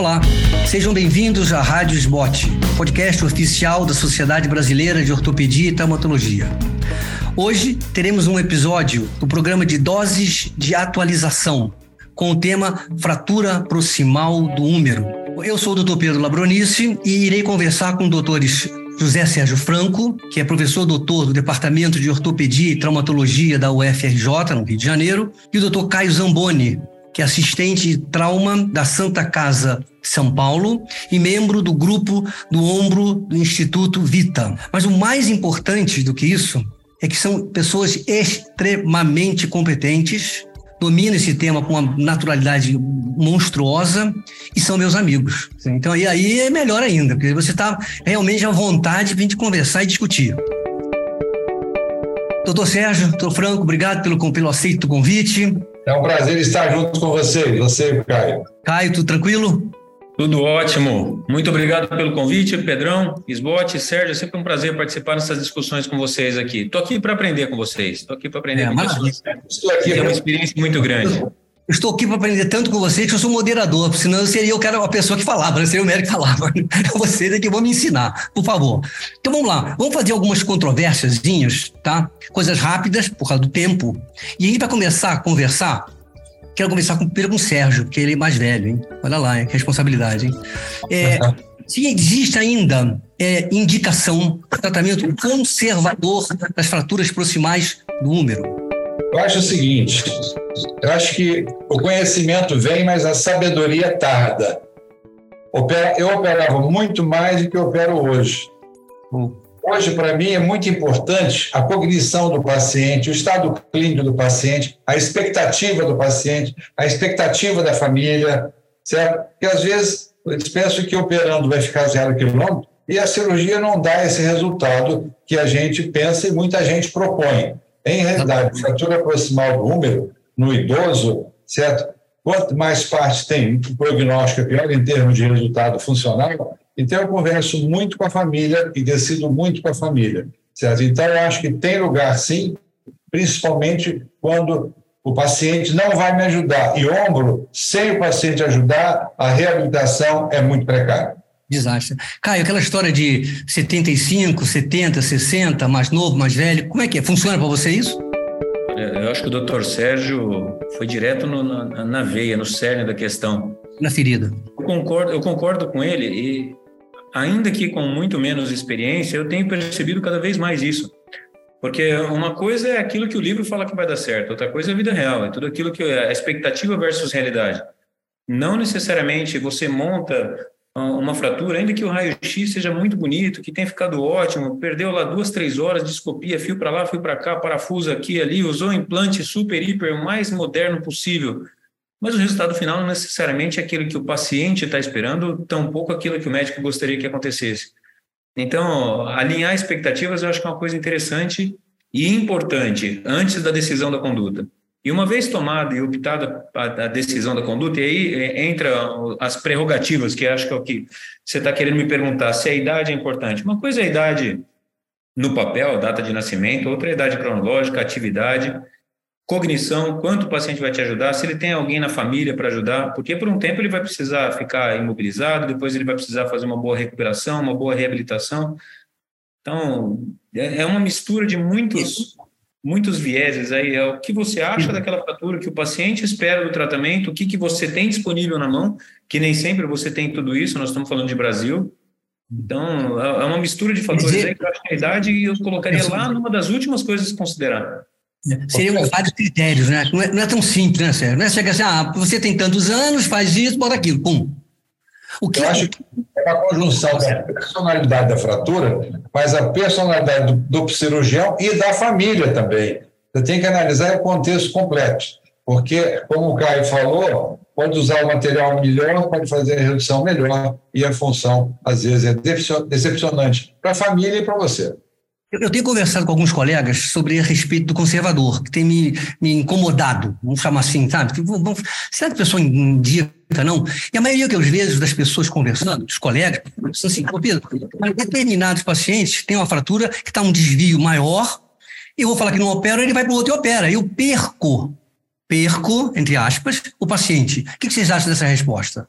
Olá, sejam bem-vindos à Rádio SBOT, podcast oficial da Sociedade Brasileira de Ortopedia e Traumatologia. Hoje teremos um episódio do programa de doses de atualização, com o tema Fratura Proximal do Húmero. Eu sou o Dr. Pedro Labronice e irei conversar com doutores José Sérgio Franco, que é professor doutor do Departamento de Ortopedia e Traumatologia da UFRJ, no Rio de Janeiro, e o doutor Caio Zamboni, que é assistente de trauma da Santa Casa São Paulo e membro do grupo do ombro do Instituto Vita. Mas o mais importante do que isso é que são pessoas extremamente competentes domina esse tema com uma naturalidade monstruosa e são meus amigos. Então aí, aí é melhor ainda, porque você está realmente à vontade de conversar e discutir. Doutor Sérgio, doutor Franco, obrigado pelo, pelo aceito convite. É um prazer estar junto com você, você, Caio. Caio, tudo tranquilo? Tudo ótimo. Muito obrigado pelo convite, Pedrão, Esbote, Sérgio. É sempre um prazer participar dessas discussões com vocês aqui. Estou aqui para aprender com vocês. Estou aqui para aprender é, com vocês. Estou aqui. É uma experiência muito grande. Estou aqui para aprender tanto com vocês que eu sou moderador, senão eu seria eu que era a pessoa que falava, não seria o médico que falava. Vocês é que vão me ensinar, por favor. Então vamos lá, vamos fazer algumas controvérsias, tá? Coisas rápidas, por causa do tempo. E a gente vai começar a conversar Quero começar com, com o Sérgio, porque ele é mais velho, hein? Olha lá, hein? que responsabilidade, hein? É, se existe ainda é, indicação tratamento conservador das fraturas proximais do úmero? Eu acho o seguinte, eu acho que o conhecimento vem, mas a sabedoria tarda. Eu operava muito mais do que opero hoje. Hum. Hoje, para mim, é muito importante a cognição do paciente, o estado clínico do paciente, a expectativa do paciente, a expectativa da família, certo? Porque às vezes eles pensam que operando vai ficar zero quilômetro e a cirurgia não dá esse resultado que a gente pensa e muita gente propõe. Em realidade, fratura proximal do úmero no idoso, certo? Quanto mais parte tem, o prognóstico é pior em termos de resultado funcional, então, eu converso muito com a família e decido muito com a família. Certo? Então, eu acho que tem lugar, sim, principalmente quando o paciente não vai me ajudar. E ombro, sem o paciente ajudar, a reabilitação é muito precária. Desastre. Caio, aquela história de 75, 70, 60, mais novo, mais velho, como é que é? Funciona para você isso? Eu acho que o doutor Sérgio foi direto no, na, na, veia, no cerne da questão. Na ferida. Eu concordo, eu concordo com ele e ainda que com muito menos experiência, eu tenho percebido cada vez mais isso. Porque uma coisa é aquilo que o livro fala que vai dar certo, outra coisa é a vida real, é tudo aquilo que é expectativa versus realidade. Não necessariamente você monta uma fratura, ainda que o raio-x seja muito bonito, que tenha ficado ótimo, perdeu lá duas, três horas de escopia, fio para lá, fio para cá, parafuso aqui ali, usou implante super, hiper, mais moderno possível. Mas o resultado final não necessariamente é aquilo que o paciente está esperando, tampouco aquilo que o médico gostaria que acontecesse. Então, alinhar expectativas eu acho que é uma coisa interessante e importante antes da decisão da conduta. E uma vez tomada e optada a decisão da conduta, e aí é, entra as prerrogativas, que acho que é o que você está querendo me perguntar, se a idade é importante. Uma coisa é a idade no papel, data de nascimento, outra é a idade cronológica, atividade, cognição, quanto o paciente vai te ajudar, se ele tem alguém na família para ajudar, porque por um tempo ele vai precisar ficar imobilizado, depois ele vai precisar fazer uma boa recuperação, uma boa reabilitação. Então, é, é uma mistura de muitos muitos vieses aí, é o que você acha daquela fratura, que o paciente espera do tratamento, o que, que você tem disponível na mão, que nem sempre você tem tudo isso, nós estamos falando de Brasil. Então, é, é uma mistura de fatores aí que eu acho que a idade eu colocaria lá numa das últimas coisas a considerar. Seriam vários critérios, né? Não é, não é, tão simples, né, Sérgio? Não é chegar assim, ah, você tem tantos anos, faz isso, bota aquilo, pum. O que Eu acho que é uma conjunção da personalidade da fratura, mas a personalidade do, do cirurgião e da família também. Você tem que analisar o contexto completo, porque, como o Caio falou, pode usar o material melhor, pode fazer a redução melhor, e a função, às vezes, é decepcionante para a família e para você. Eu tenho conversado com alguns colegas sobre a respeito do conservador, que tem me, me incomodado, vamos chamar assim, sabe? Será que a pessoa indica, não? E a maioria que eu vejo das pessoas conversando, dos colegas, são assim, Pedro, determinados pacientes têm uma fratura que está um desvio maior, eu vou falar que não opera, ele vai para o outro e opera. Eu perco, perco, entre aspas, o paciente. O que vocês acham dessa resposta?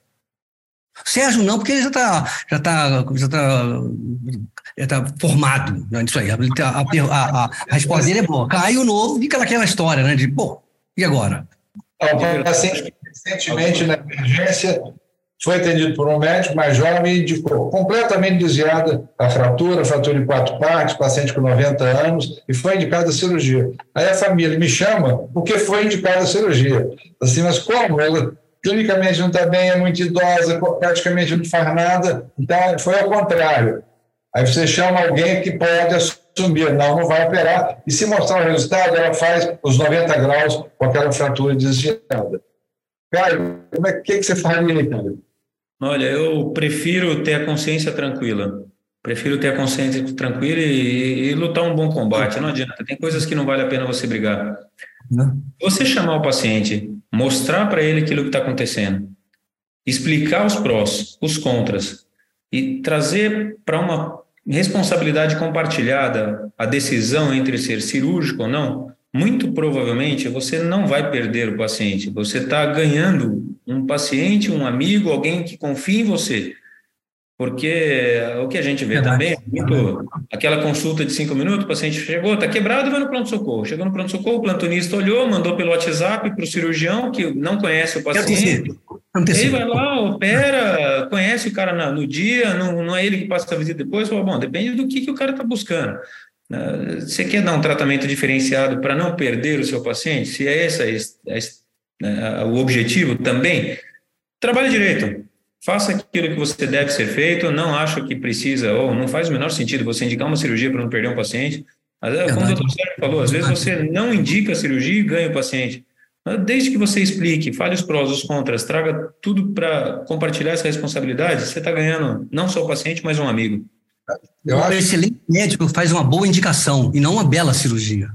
Sérgio não, porque ele já está já tá, já tá, já tá formado nisso aí. A, a, a, a, resposta dele é boa. Caio novo, fica naquela história, né? De, pô, e agora? Recentemente, na emergência, foi atendido por um médico mais jovem e indicou completamente desviada a fratura, fratura em quatro partes, paciente com 90 anos, e foi indicada a cirurgia. Aí a família me chama porque foi indicada a cirurgia. Assim, mas como? Ela clinicamente não está bem, é muito idosa, praticamente não faz nada. Então, foi ao contrário. Aí você chama alguém que pode assumir, não, não vai operar. E se mostrar o resultado, ela faz os 90 graus com aquela fratura desviada. Caio, como é, que, que você faria aí, cara? Olha, eu prefiro ter a consciência tranquila. Prefiro ter a consciência tranquila e, e, lutar um bom combate. Não adianta, tem coisas que não vale a pena você brigar. Não. Você chamar o paciente, mostrar para ele aquilo que está acontecendo, explicar os prós, os contras e trazer para uma responsabilidade compartilhada a decisão entre ser cirúrgico ou não, muito provavelmente você não vai perder o paciente. Você está ganhando um paciente, um amigo, alguém que confia em você. Porque o que a gente vê é também muito aquela consulta de cinco minutos, o paciente chegou, está quebrado, vai no pronto-socorro. Chegou no pronto-socorro, o plantonista olhou, mandou pelo WhatsApp para o cirurgião, que não conhece o paciente. Ele vai lá, opera, conhece o cara no dia, não, não é ele que passa a visita depois. Fala, bom, depende do que, que o cara está buscando. Ah, você quer dar um tratamento diferenciado para não perder o seu paciente? Se é esse o objetivo também, trabalhe direito. Faça aquilo que você deve ser feito. Não acho que precisa, ou não faz o menor sentido você indicar uma cirurgia para não perder um paciente. Como o doutor Sérgio falou, às vezes você não indica a cirurgia e ganha o paciente. Desde que você explique, fale os prós, os contras, traga tudo para compartilhar essa responsabilidade, você está ganhando não só o paciente, mas um amigo. Eu um acho... excelente médico faz uma boa indicação e não uma bela cirurgia.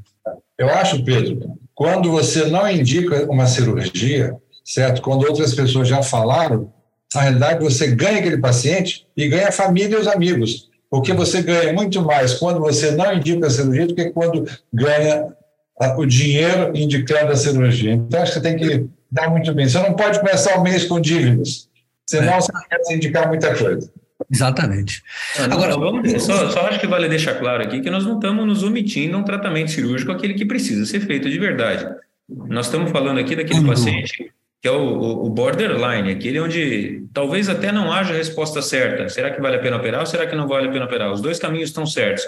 Eu acho, Pedro, quando você não indica uma cirurgia, certo? Quando outras pessoas já falaram, na realidade você ganha aquele paciente e ganha a família e os amigos. Porque você ganha muito mais quando você não indica a cirurgia do que quando ganha o dinheiro indicando a cirurgia. Então, acho que você tem que dar muito bem. Você não pode começar o mês com dívidas, senão é. você não quer indicar muita coisa. Exatamente. Não, Agora, vamos, só, só acho que vale deixar claro aqui que nós não estamos nos omitindo um tratamento cirúrgico, aquele que precisa ser feito de verdade. Nós estamos falando aqui daquele uhum. paciente que é o, o, borderline, aquele onde talvez até não haja resposta certa. Será que vale a pena operar ou será que não vale a pena operar? Os dois caminhos estão certos.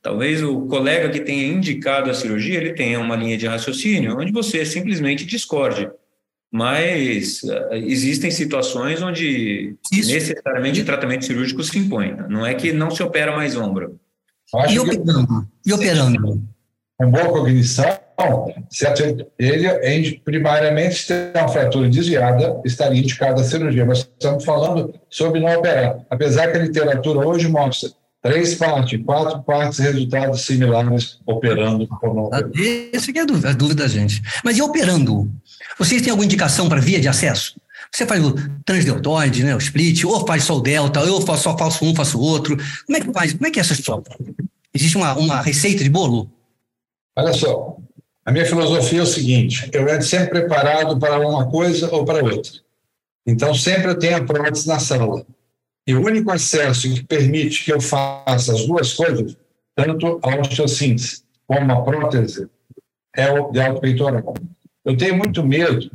Talvez o colega que tenha indicado a cirurgia, ele tenha uma linha de raciocínio onde você simplesmente discorde mas uh, existem situações onde Isso. necessariamente o tratamento cirúrgico se impõe. Não é que não se opera mais ombro. E operando? E operando? Com boa cognição, certo? ele primariamente tem uma fratura desviada, estaria indicada a cirurgia, mas estamos falando sobre não operar. Apesar que a literatura hoje mostra três partes, quatro partes, resultados similares operando ou não operando. Essa é a dúvida, a dúvida da gente. Mas e operando? Vocês têm alguma indicação para via de acesso? Você faz o transdeltoide, né, o split, ou faz só o delta, ou só faço um, faço outro. Como é que faz? Como é que é essa história? Existe uma, uma receita de bolo? Olha só, a minha filosofia é o seguinte: eu entro sempre preparado para uma coisa ou para outra. Então, sempre eu tenho a prótese na sala. E o único acesso que permite que eu faça as duas coisas, tanto a osteossíntese como a prótese, é o delto peitoral. Eu tenho muito medo,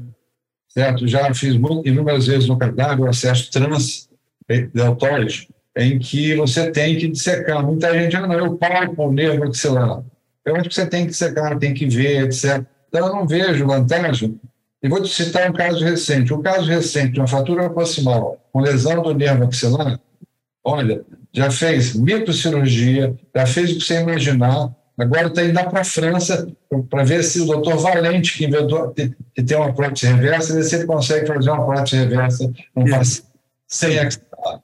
certo? Já fiz inúmeras vezes no cadáver o acesso transdeltóide, em que você tem que dissecar. Muita gente, ah, não, eu palpo o nervo maxilar. Eu acho que você tem que dissecar, tem que ver, etc. Então, eu não vejo vantagem. E vou te citar um caso recente. Um caso recente de uma fratura proximal com lesão do nervo maxilar, olha, já fez microcirurgia, já fez o que você imaginar, Agora está indo para a França para ver se o doutor Valente, que inventou, que tem uma prótese reversa, ver se ele consegue fazer uma prótese reversa um paciente sem axilar.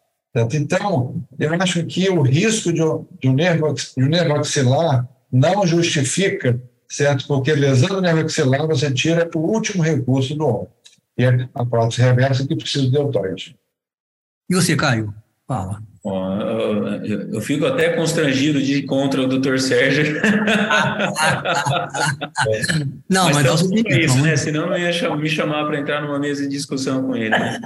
Então, eu acho que o risco de um, de um, nervo, de um nervo axilar não justifica, certo? Porque lesão do nervo axilar você tira o último recurso do homem, que é a prótese reversa que precisa de deltoide. E você, Caio? Fala. Bom, eu, eu, fico até constrangido de ir contra o doutor Sérgio. não, mas, mas não é isso, né? Senão não ia me chamar para entrar numa mesa de discussão com ele. Né?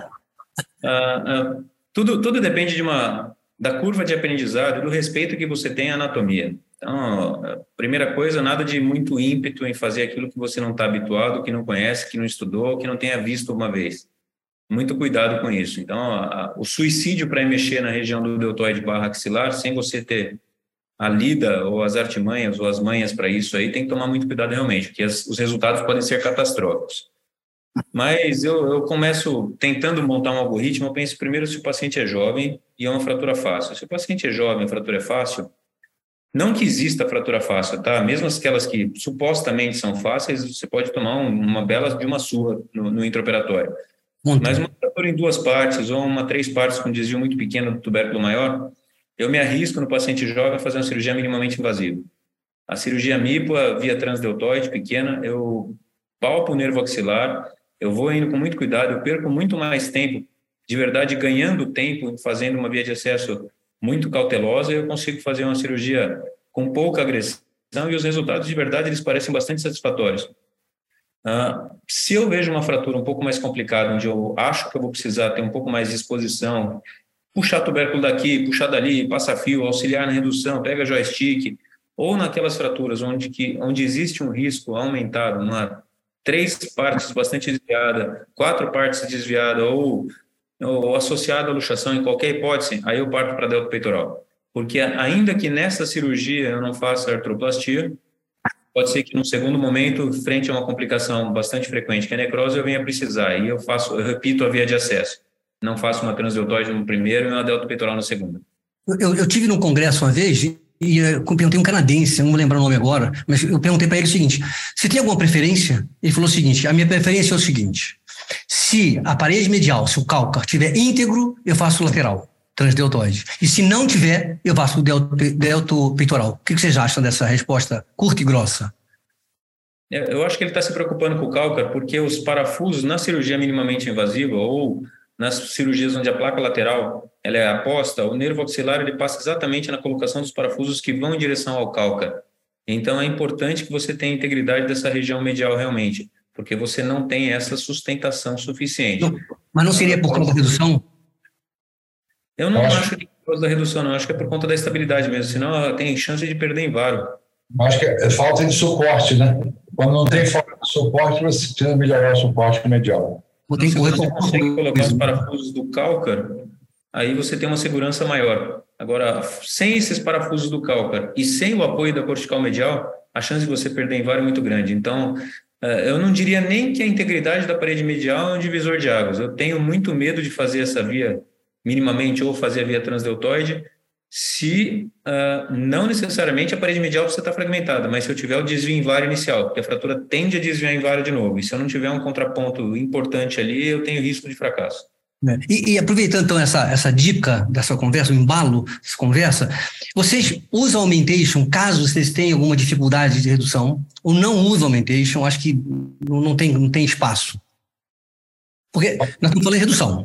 ah, ah, tudo, tudo depende de uma, da curva de aprendizado, do respeito que você tem à anatomia. Então, primeira coisa, nada de muito ímpeto em fazer aquilo que você não está habituado, que não conhece, que não estudou, que não tenha visto uma vez. Muito cuidado com isso. Então, a, o suicídio para mexer na região do deltoide barra axilar, sem você ter a lida ou as artimanhas ou as manhas para isso aí, tem que tomar muito cuidado realmente, porque as, os resultados podem ser catastróficos. Mas eu, eu começo tentando montar um algoritmo, eu penso primeiro se o paciente é jovem e é uma fratura fácil. Se o paciente é jovem, a fratura é fácil, não que exista fratura fácil, tá? Mesmo aquelas que supostamente são fáceis, você pode tomar uma bela de uma surra no, no intraoperatório. Muito. Mas uma fratura em duas partes ou uma três partes com desvio muito pequeno do tubérculo maior, eu me arrisco no paciente jovem a fazer uma cirurgia minimamente invasiva. A cirurgia MIPA via transdeltoide pequena, eu palpo o nervo axilar, eu vou indo com muito cuidado, eu perco muito mais tempo, de verdade, ganhando tempo, fazendo uma via de acesso muito cautelosa, eu consigo fazer uma cirurgia com pouca agressão e os resultados, de verdade, eles parecem bastante satisfatórios. Uh, se eu vejo uma fratura um pouco mais complicada, onde eu acho que eu vou precisar ter um pouco mais de exposição, puxar tubérculo daqui, puxar dali, passa fio, auxiliar na redução, pega joystick, ou naquelas fraturas onde, que, onde existe um risco aumentado, uma três partes bastante desviada, quatro partes desviada ou, ou associada à luxação em qualquer hipótese, aí eu parto para delta peitoral. Porque ainda que nessa cirurgia eu não faça artroplastia, pode ser que no segundo momento, frente a uma complicação bastante frequente, que é a necrose, eu venha precisar, e eu faço, eu repito a via de acesso. Não faço uma transdeltoide no primeiro e uma delta peitoral no segundo. Eu, eu tive num congresso uma vez e eu perguntei um canadense, não vou lembrar o nome agora, mas eu perguntei para ele o seguinte: você tem alguma preferência? Ele falou o seguinte: a minha preferência é o seguinte: se a parede medial, se o cálcar tiver íntegro, eu faço lateral, transdeltoide. E se não tiver, eu faço o delto, delto peitoral. O que vocês acham dessa resposta curta e grossa? Eu acho que ele está se preocupando com o cálcar porque os parafusos na cirurgia minimamente invasiva ou nas cirurgias onde a placa lateral ela é aposta, o nervo axilar ele passa exatamente na colocação dos parafusos que vão em direção ao cálcar. Então é importante que você tenha integridade dessa região medial realmente, porque você não tem essa sustentação suficiente. Não, mas não seria por conta da redução? Eu não acho, acho que é por causa da redução, não. Acho que é por conta da estabilidade mesmo, senão ela tem chance de perder em varo. Acho que é falta de suporte, né? Quando não tem falta de suporte, você precisa melhorar o suporte medial. Tem que você consegue colocar os parafusos do cálcar, aí você tem uma segurança maior. Agora, sem esses parafusos do cálcar e sem o apoio da cortical medial, a chance de você perder em VAR é muito grande. Então, eh, eu não diria nem que a integridade da parede medial é um divisor de águas. Eu tenho muito medo de fazer essa via minimamente ou fazer a via transdeltoide, se uh, não necessariamente a parede medial precisa estar fragmentada, mas se eu tiver o desvio em vara inicial, porque a fratura tende a desviar em vara de novo, e se eu não tiver um contraponto importante ali, eu tenho risco de fracasso. É. E, e, aproveitando então essa, essa dica dessa conversa, o embalo dessa conversa, vocês usam Aumentation caso vocês tenham alguma dificuldade de redução, ou não usam Aumentation, acho que não, tem, não tem espaço. Porque nós estamos falando redução.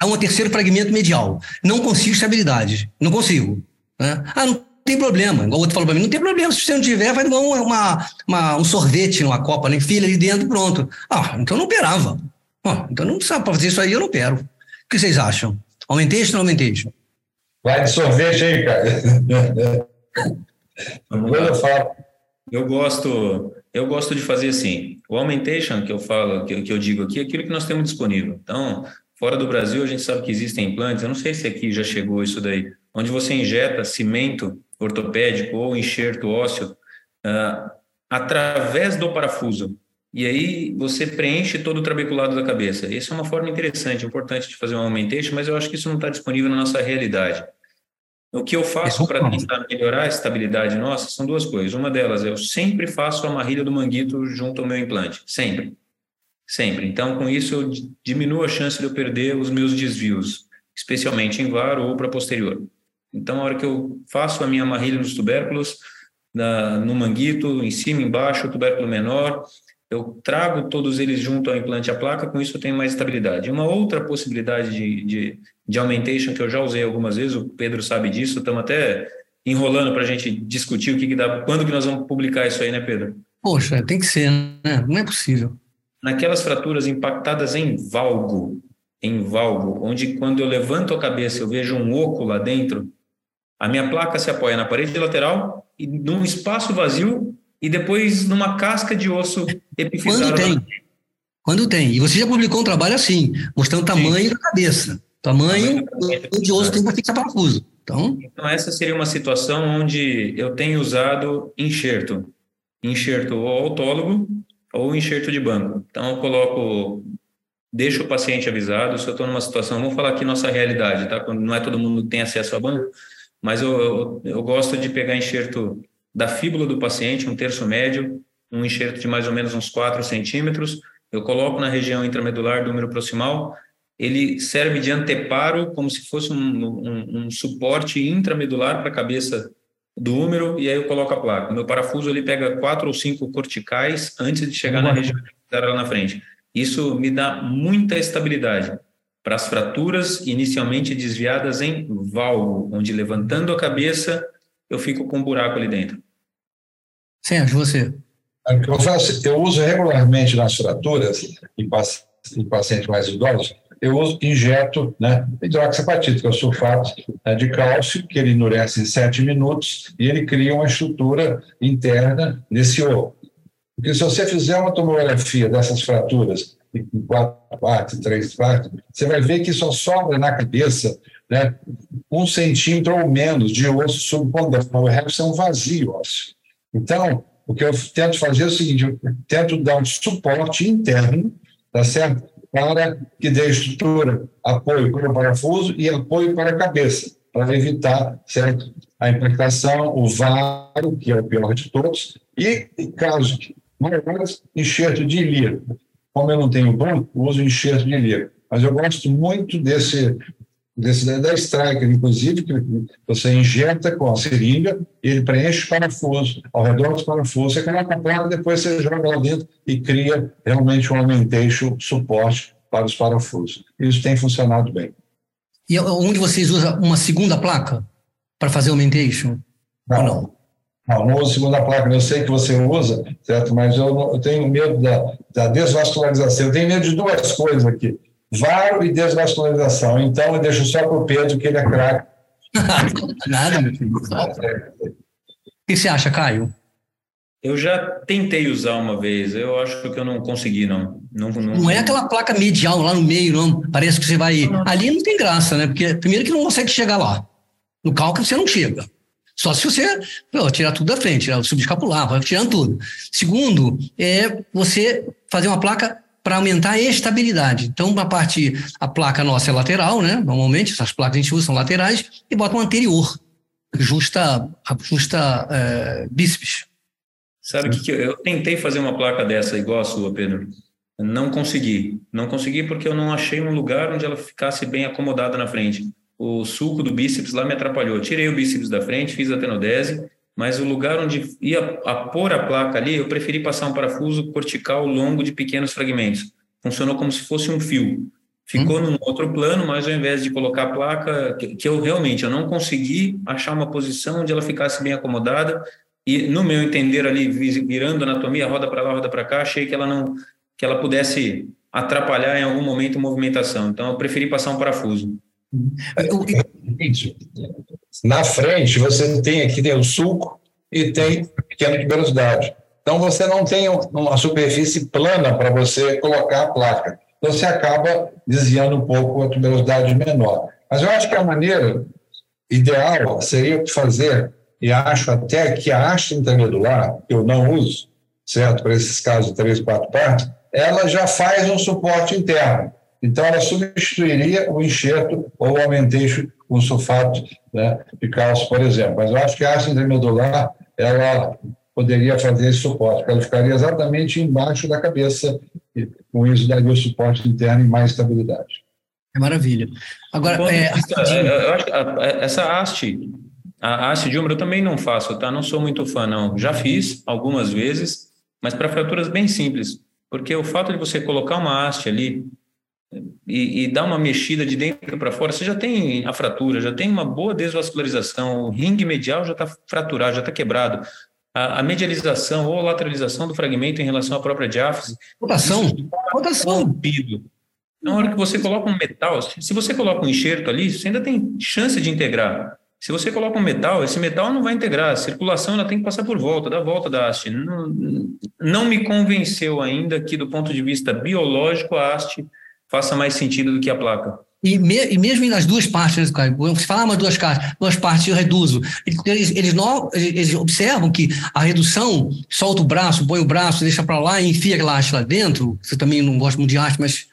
A um terceiro fragmento medial. Não consigo estabilidade. Não consigo. Né? Ah, não tem problema. Igual o outro falou para mim, não tem problema. Se você não tiver, vai dar uma, uma, um sorvete numa copa, nem né? filha ali dentro, pronto. Ah, então não operava. Ah, então não sabe para fazer isso aí, eu não opero. O que vocês acham? Aumentation ou não aumentation? Vai de sorvete aí, cara. Vamos lá. Eu gosto, eu gosto de fazer assim. O aumentation que eu falo, que, que eu digo aqui, é aquilo que nós temos disponível. Então, Fora do Brasil, a gente sabe que existem implantes, eu não sei se aqui já chegou isso daí, onde você injeta cimento ortopédico ou enxerto ósseo uh, através do parafuso. E aí você preenche todo o trabeculado da cabeça. Essa é uma forma interessante, importante de fazer um aumentation, mas eu acho que isso não está disponível na nossa realidade. O que eu faço para tentar melhorar a estabilidade nossa são duas coisas. Uma delas eu sempre faço a marrilha do manguito junto ao meu implante, sempre. Sempre. Então, com isso, eu diminuo a chance de eu perder os meus desvios, especialmente em VAR ou para posterior. Então, a hora que eu faço a minha amarrilha nos tubérculos, na, no manguito, em cima, embaixo, tubérculo menor, eu trago todos eles junto ao implante a placa, com isso eu tenho mais estabilidade. Uma outra possibilidade de, de, de aumentation que eu já usei algumas vezes, o Pedro sabe disso, estamos até enrolando para a gente discutir o que, que dá, quando que nós vamos publicar isso aí, né, Pedro? Poxa, tem que ser, né? Não é possível naquelas fraturas impactadas em valgo, em valgo, onde quando eu levanto a cabeça eu vejo um oco lá dentro, a minha placa se apoia na parede lateral e num espaço vazio e depois numa casca de osso epifisada. Quando tem. Quando tem. E você já publicou um trabalho assim, mostrando o tamanho Sim. da cabeça. Tamanho, tamanho de osso tem que fixar parafuso. Então... então, essa seria uma situação onde eu tenho usado enxerto. Enxerto ou autólogo ou enxerto de banco. Então, eu coloco, deixo o paciente avisado. Se eu estou numa situação, vamos falar aqui nossa realidade, tá? Não é todo mundo que tem acesso a banco, mas eu, eu, eu gosto de pegar enxerto da fíbula do paciente, um terço médio, um enxerto de mais ou menos uns 4 centímetros. Eu coloco na região intramedular do número proximal ele serve de anteparo, como se fosse um, um, um suporte intramedular para a cabeça do húmero, e aí eu coloco a placa. O meu parafuso ele pega quatro ou cinco corticais antes de chegar na região lá na frente. Isso me dá muita estabilidade para as fraturas inicialmente desviadas em valgo, onde levantando a cabeça eu fico com um buraco ali dentro. Sérgio, você? Eu, faço, eu uso regularmente nas fraturas em pacientes mais idosos eu injeto né, hidroxapatita, que é o sulfato né, de cálcio, que ele endurece em 7 minutos e ele cria uma estrutura interna nesse oco. Porque se você fizer uma tomografia dessas fraturas em quatro partes, três partes, você vai ver que só sobra na cabeça né, um centímetro ou menos de osso subpondral. O resto é um vazio ósseo. Então, o que eu tento fazer é o seguinte: eu tento dar um suporte interno, tá certo? para que dê estrutura, apoio para o parafuso e apoio para a cabeça, para evitar certo? a impactação, o varo, que é o pior de todos, e, caso maiores, enxerto de ilha. Como eu não tenho banco, uso enxerto de ilha. Mas eu gosto muito desse desse, da Striker, inclusive, que você injeta com a seringa, ele preenche o parafuso, ao redor do parafuso, você coloca a placa, depois você joga lá dentro e cria realmente um aumentation suporte para os parafusos. Isso tem funcionado bem. E onde vocês usam uma segunda placa para fazer o aumentation? Não, não? Não, não uso segunda placa. Eu sei que você usa, certo? Mas eu, não, eu tenho medo da, da desvascularização. Eu tenho medo de duas coisas aqui varo e desvascularização. Então, eu deixo só para o Pedro, que ele é craque. Nada, meu filho. O que você acha, Caio? Eu já tentei usar uma vez, eu acho que eu não consegui, não. Não, não... não é aquela placa medial lá no meio, não. Parece que você vai. Não. Ali não tem graça, né? Porque, primeiro, que não consegue chegar lá. No cálculo, você não chega. Só se você pô, tirar tudo da frente, tirar o subescapular, vai tirando tudo. Segundo, é você fazer uma placa para aumentar a estabilidade. Então, a parte, a placa nossa é lateral, né? Normalmente, essas placas a gente usa são laterais, e bota uma anterior, justa, justa é, bíceps. Sabe que, que eu, eu tentei fazer uma placa dessa igual a sua, Pedro. Não consegui. Não consegui porque eu não achei um lugar onde ela ficasse bem acomodada na frente. O sulco do bíceps lá me atrapalhou. Tirei o bíceps da frente, fiz a tenodese, mas o lugar onde ia a pôr a placa ali, eu preferi passar um parafuso cortical longo de pequenos fragmentos. Funcionou como se fosse um fio. Ficou hum. num outro plano, mas ao invés de colocar a placa, que, que eu realmente eu não consegui achar uma posição onde ela ficasse bem acomodada e no meu entender ali virando a anatomia, roda para lá, roda para cá, achei que ela não que ela pudesse atrapalhar em algum momento a movimentação. Então eu preferi passar um parafuso. Na frente, você tem aqui tem o sulco e tem pequena tuberosidade. Então, você não tem uma superfície plana para você colocar a placa. Então, você acaba desviando um pouco a tuberosidade menor. Mas eu acho que a maneira ideal seria fazer, e acho até que a haste intramedular, que eu não uso, certo, para esses casos de três, quatro partes, ela já faz um suporte interno. Então, ela substituiria o enxerto ou o aumentation com sulfato né, de cálcio, por exemplo. Mas eu acho que a haste intramedular, ela poderia fazer esse suporte, porque ela ficaria exatamente embaixo da cabeça, e com isso daria o suporte interno e mais estabilidade. É maravilha. Agora, é, é, eu acho que essa haste, a haste de ombro eu também não faço, tá? Não sou muito fã, não. Já fiz algumas vezes, mas para fraturas bem simples, porque o fato de você colocar uma haste ali e, e dar uma mexida de dentro para fora, você já tem a fratura, já tem uma boa desvascularização, o ringue medial já está fraturado, já está quebrado. A, a, medialização ou lateralização do fragmento em relação à própria diáfise. Rotação. Rotação. Rompido. Na hora que você coloca um metal, se você coloca um enxerto ali, você ainda tem chance de integrar. Se você coloca um metal, esse metal não vai integrar. A circulação ela tem que passar por volta, da volta da haste. Não, não me convenceu ainda que, do ponto de vista biológico, a haste faça mais sentido do que a placa. E, me, e mesmo nas duas partes, né, você fala, mas duas, duas partes eu reduzo. Eles, eles, não, eles observam que a redução solta o braço, põe o braço, deixa para lá e enfia aquela haste lá dentro. Você também não gosta muito de haste, mas.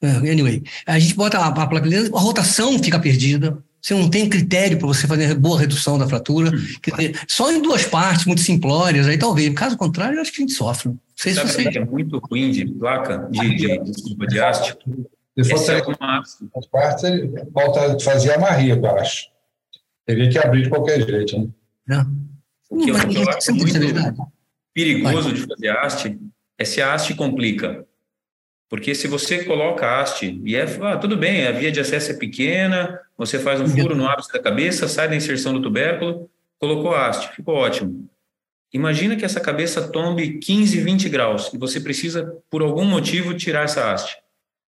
Uh, anyway, a gente bota a, a placa dentro, a rotação fica perdida. Você não tem critério para você fazer boa redução da fratura. Hum. Dizer, só em duas partes, muito simplórias, aí talvez. Caso contrário, eu acho que a gente sofre. Não sei Sabe se você... que é muito ruim de placa, de, de, desculpa, de haste? Se fosse é uma... as partes, ele falta fazer a marria baixo. Teria que abrir de qualquer jeito, né? Não. O que eu, eu acho muito perigoso de fazer haste é se a haste complica. Porque se você coloca a haste, e é, ah, tudo bem, a via de acesso é pequena, você faz um furo no ápice da cabeça, sai da inserção do tubérculo, colocou a haste, ficou ótimo. Imagina que essa cabeça tombe 15, 20 graus e você precisa, por algum motivo, tirar essa haste.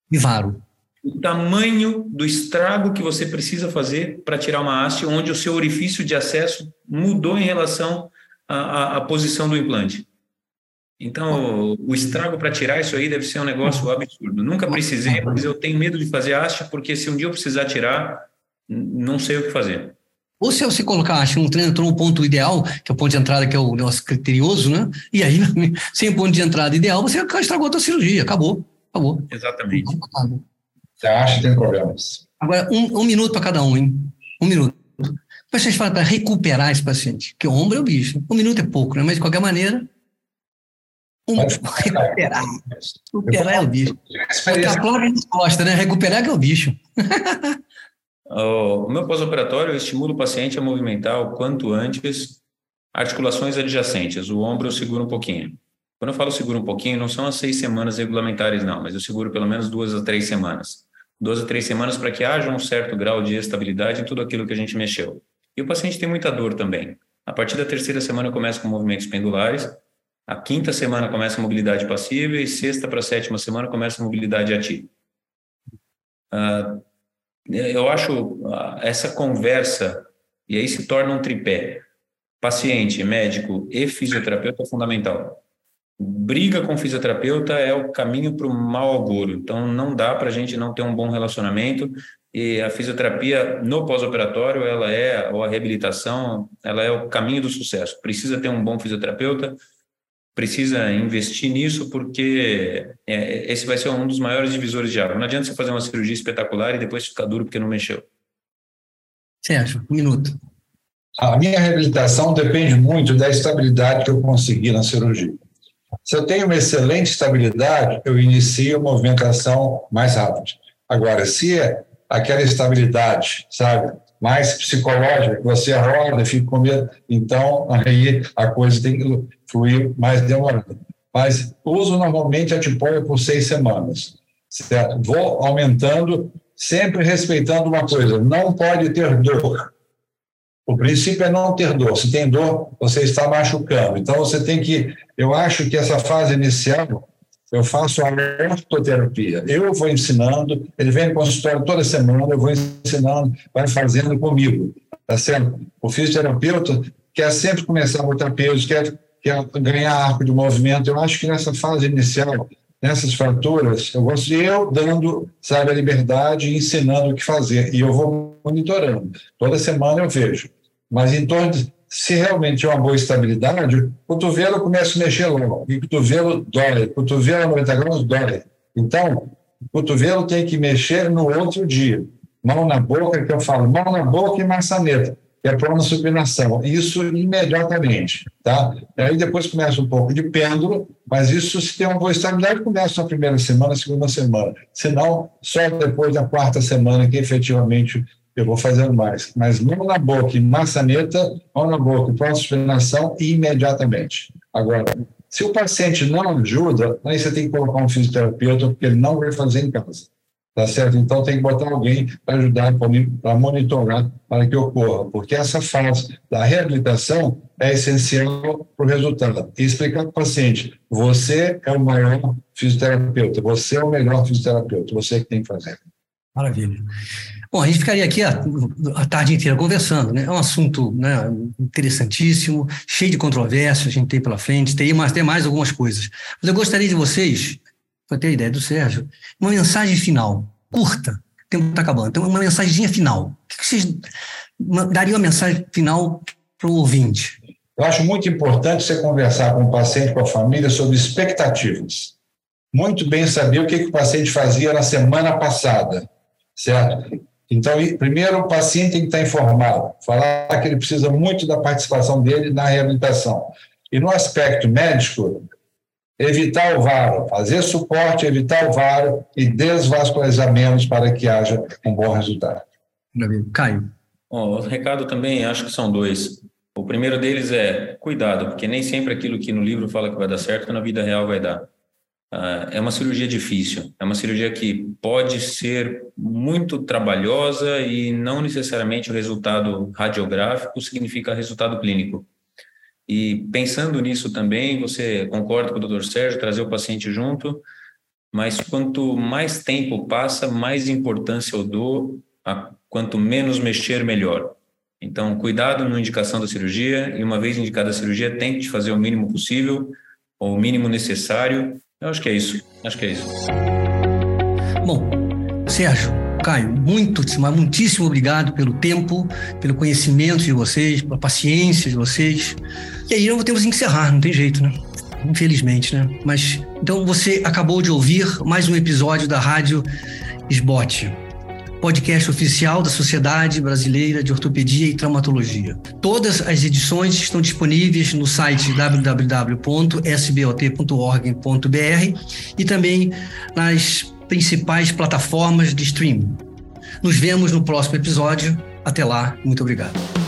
Vivaro. O tamanho do estrago que você precisa fazer para tirar uma haste onde o seu orifício de acesso mudou em relação à, à, à posição do implante. Então, o estrago para tirar isso aí deve ser um negócio absurdo. Nunca precisei, mas eu tenho medo de fazer haste, porque se um dia eu precisar tirar, não sei o que fazer. Ou se você colocar, acho, um treino no ponto ideal, que é o ponto de entrada, que é o nosso criterioso, né? E aí, sem ponto de entrada ideal, você estragou a tua cirurgia, acabou. Acabou. Exatamente. Você acha que tem problemas? Agora, um, um minuto para cada um, hein? Um minuto. Depois vocês falam para recuperar esse paciente, que o ombro é o bicho. Um minuto é pouco, né? Mas de qualquer maneira, um, recuperar. Recuperar é o bicho. Porque a placa a gente gosta, né? Recuperar que é o bicho. O meu pós-operatório, eu estimulo o paciente a movimentar o quanto antes articulações adjacentes. O ombro eu seguro um pouquinho. Quando eu falo seguro um pouquinho, não são as seis semanas regulamentares, não, mas eu seguro pelo menos duas a três semanas. Duas a três semanas para que haja um certo grau de estabilidade em tudo aquilo que a gente mexeu. E o paciente tem muita dor também. A partir da terceira semana começa com movimentos pendulares, a quinta semana começa a mobilidade passiva e sexta para sétima semana começa a mobilidade ativa. Uh, eu acho uh, essa conversa, e aí se torna um tripé, paciente, médico e fisioterapeuta fundamental briga com fisioterapeuta é o caminho para o mau agouro. Então, não dá para a gente não ter um bom relacionamento. E a fisioterapia no pós-operatório, ela é, ou a reabilitação, ela é o caminho do sucesso. Precisa ter um bom fisioterapeuta, precisa investir nisso, porque é, esse vai ser um dos maiores divisores de água. Não adianta você fazer uma cirurgia espetacular e depois ficar duro porque não mexeu. Sérgio, um minuto. A minha reabilitação depende muito da estabilidade que eu consegui na cirurgia. Se eu tenho uma excelente estabilidade, eu inicio a movimentação mais rápido. Agora, se é aquela estabilidade, sabe, mais psicológica, você roda, fica com medo, então aí a coisa tem que fluir mais demorado. Mas uso normalmente a tipóia por seis semanas, certo? Vou aumentando, sempre respeitando uma coisa, não pode ter dor. O princípio é não ter dor. Se tem dor, você está machucando. Então você tem que. Eu acho que essa fase inicial eu faço a ortoterapia. Eu vou ensinando, ele vem no consultório toda semana, eu vou ensinando, vai fazendo comigo, tá certo? O fisioterapeuta quer sempre começar a botar peso, quer, quer ganhar arco de movimento. Eu acho que nessa fase inicial, nessas fraturas, eu gosto de eu dando, sabe, a liberdade e ensinando o que fazer. E eu vou monitorando. Toda semana eu vejo. Mas em torno de, se realmente é uma boa estabilidade, o cotovelo começa a mexer logo, e o cotovelo dói, o cotovelo a 90 graus dói. Então, o cotovelo tem que mexer no outro dia. Mão na boca, que eu falo, mão na boca e maçaneta, que é para supinação. Isso imediatamente, tá? Aí depois começa um pouco de pêndulo, mas isso se tem uma boa estabilidade, começa na primeira semana, segunda semana. Senão, só depois da quarta semana que efetivamente eu vou fazendo mais. Mas mão na boca e maçaneta, mão na boca pós-suspensão imediatamente. Agora, se o paciente não ajuda, aí você tem que colocar um fisioterapeuta, porque ele não vai fazer em casa. Tá certo? Então tem que botar alguém para ajudar, para monitorar, para que ocorra, porque essa fase da reabilitação é essencial para o resultado. E explicar para o paciente: você é o maior fisioterapeuta, você é o melhor fisioterapeuta, você que tem que fazer. Maravilha. Bom, a gente ficaria aqui a, a, tarde inteira conversando, né? É um assunto né, interessantíssimo, cheio de controvérsias, a gente tem pela frente, tem mais, tem mais algumas coisas. Mas eu gostaria de vocês, para ter a ideia do Sérgio, uma mensagem final, curta, o tempo está acabando, então uma mensagem final. O que vocês dariam uma mensagem final para o ouvinte? Eu acho muito importante você conversar com o paciente, com a família, sobre expectativas. Muito bem saber o que, que o paciente fazia na semana passada, certo? Então, primeiro, o paciente tem que estar informado, falar que ele precisa muito da participação dele na reabilitação. E no aspecto médico, evitar o varo, fazer suporte, evitar o varo e desvascularizamentos para que haja um bom resultado. Caio. Bom, o recado também acho que são dois. O primeiro deles é cuidado, porque nem sempre aquilo que no livro fala que vai dar certo, na vida real vai dar. Uh, é uma cirurgia difícil, é uma cirurgia que pode ser muito trabalhosa e não necessariamente o resultado radiográfico significa resultado clínico. E pensando nisso também, você concorda com o Dr. Sérgio, trazer o paciente junto, mas quanto mais tempo passa, mais importância eu dou a quanto menos mexer, melhor. Então, cuidado na indicação da cirurgia e uma vez indicada a cirurgia, tente fazer o mínimo possível ou o mínimo necessário eu acho que é isso. Acho que é isso. Bom, Sérgio, Caio, muito, muitíssimo obrigado pelo tempo, pelo conhecimento de vocês, pela paciência de vocês. E aí nós temos que encerrar, não tem jeito, né? Infelizmente, né? Mas então você acabou de ouvir mais um episódio da Rádio Esbote podcast oficial da Sociedade Brasileira de Ortopedia e Traumatologia. Todas as edições estão disponíveis no site www.sbot.org.br e também nas principais plataformas de streaming. Nos vemos no próximo episódio. Até lá, muito obrigado.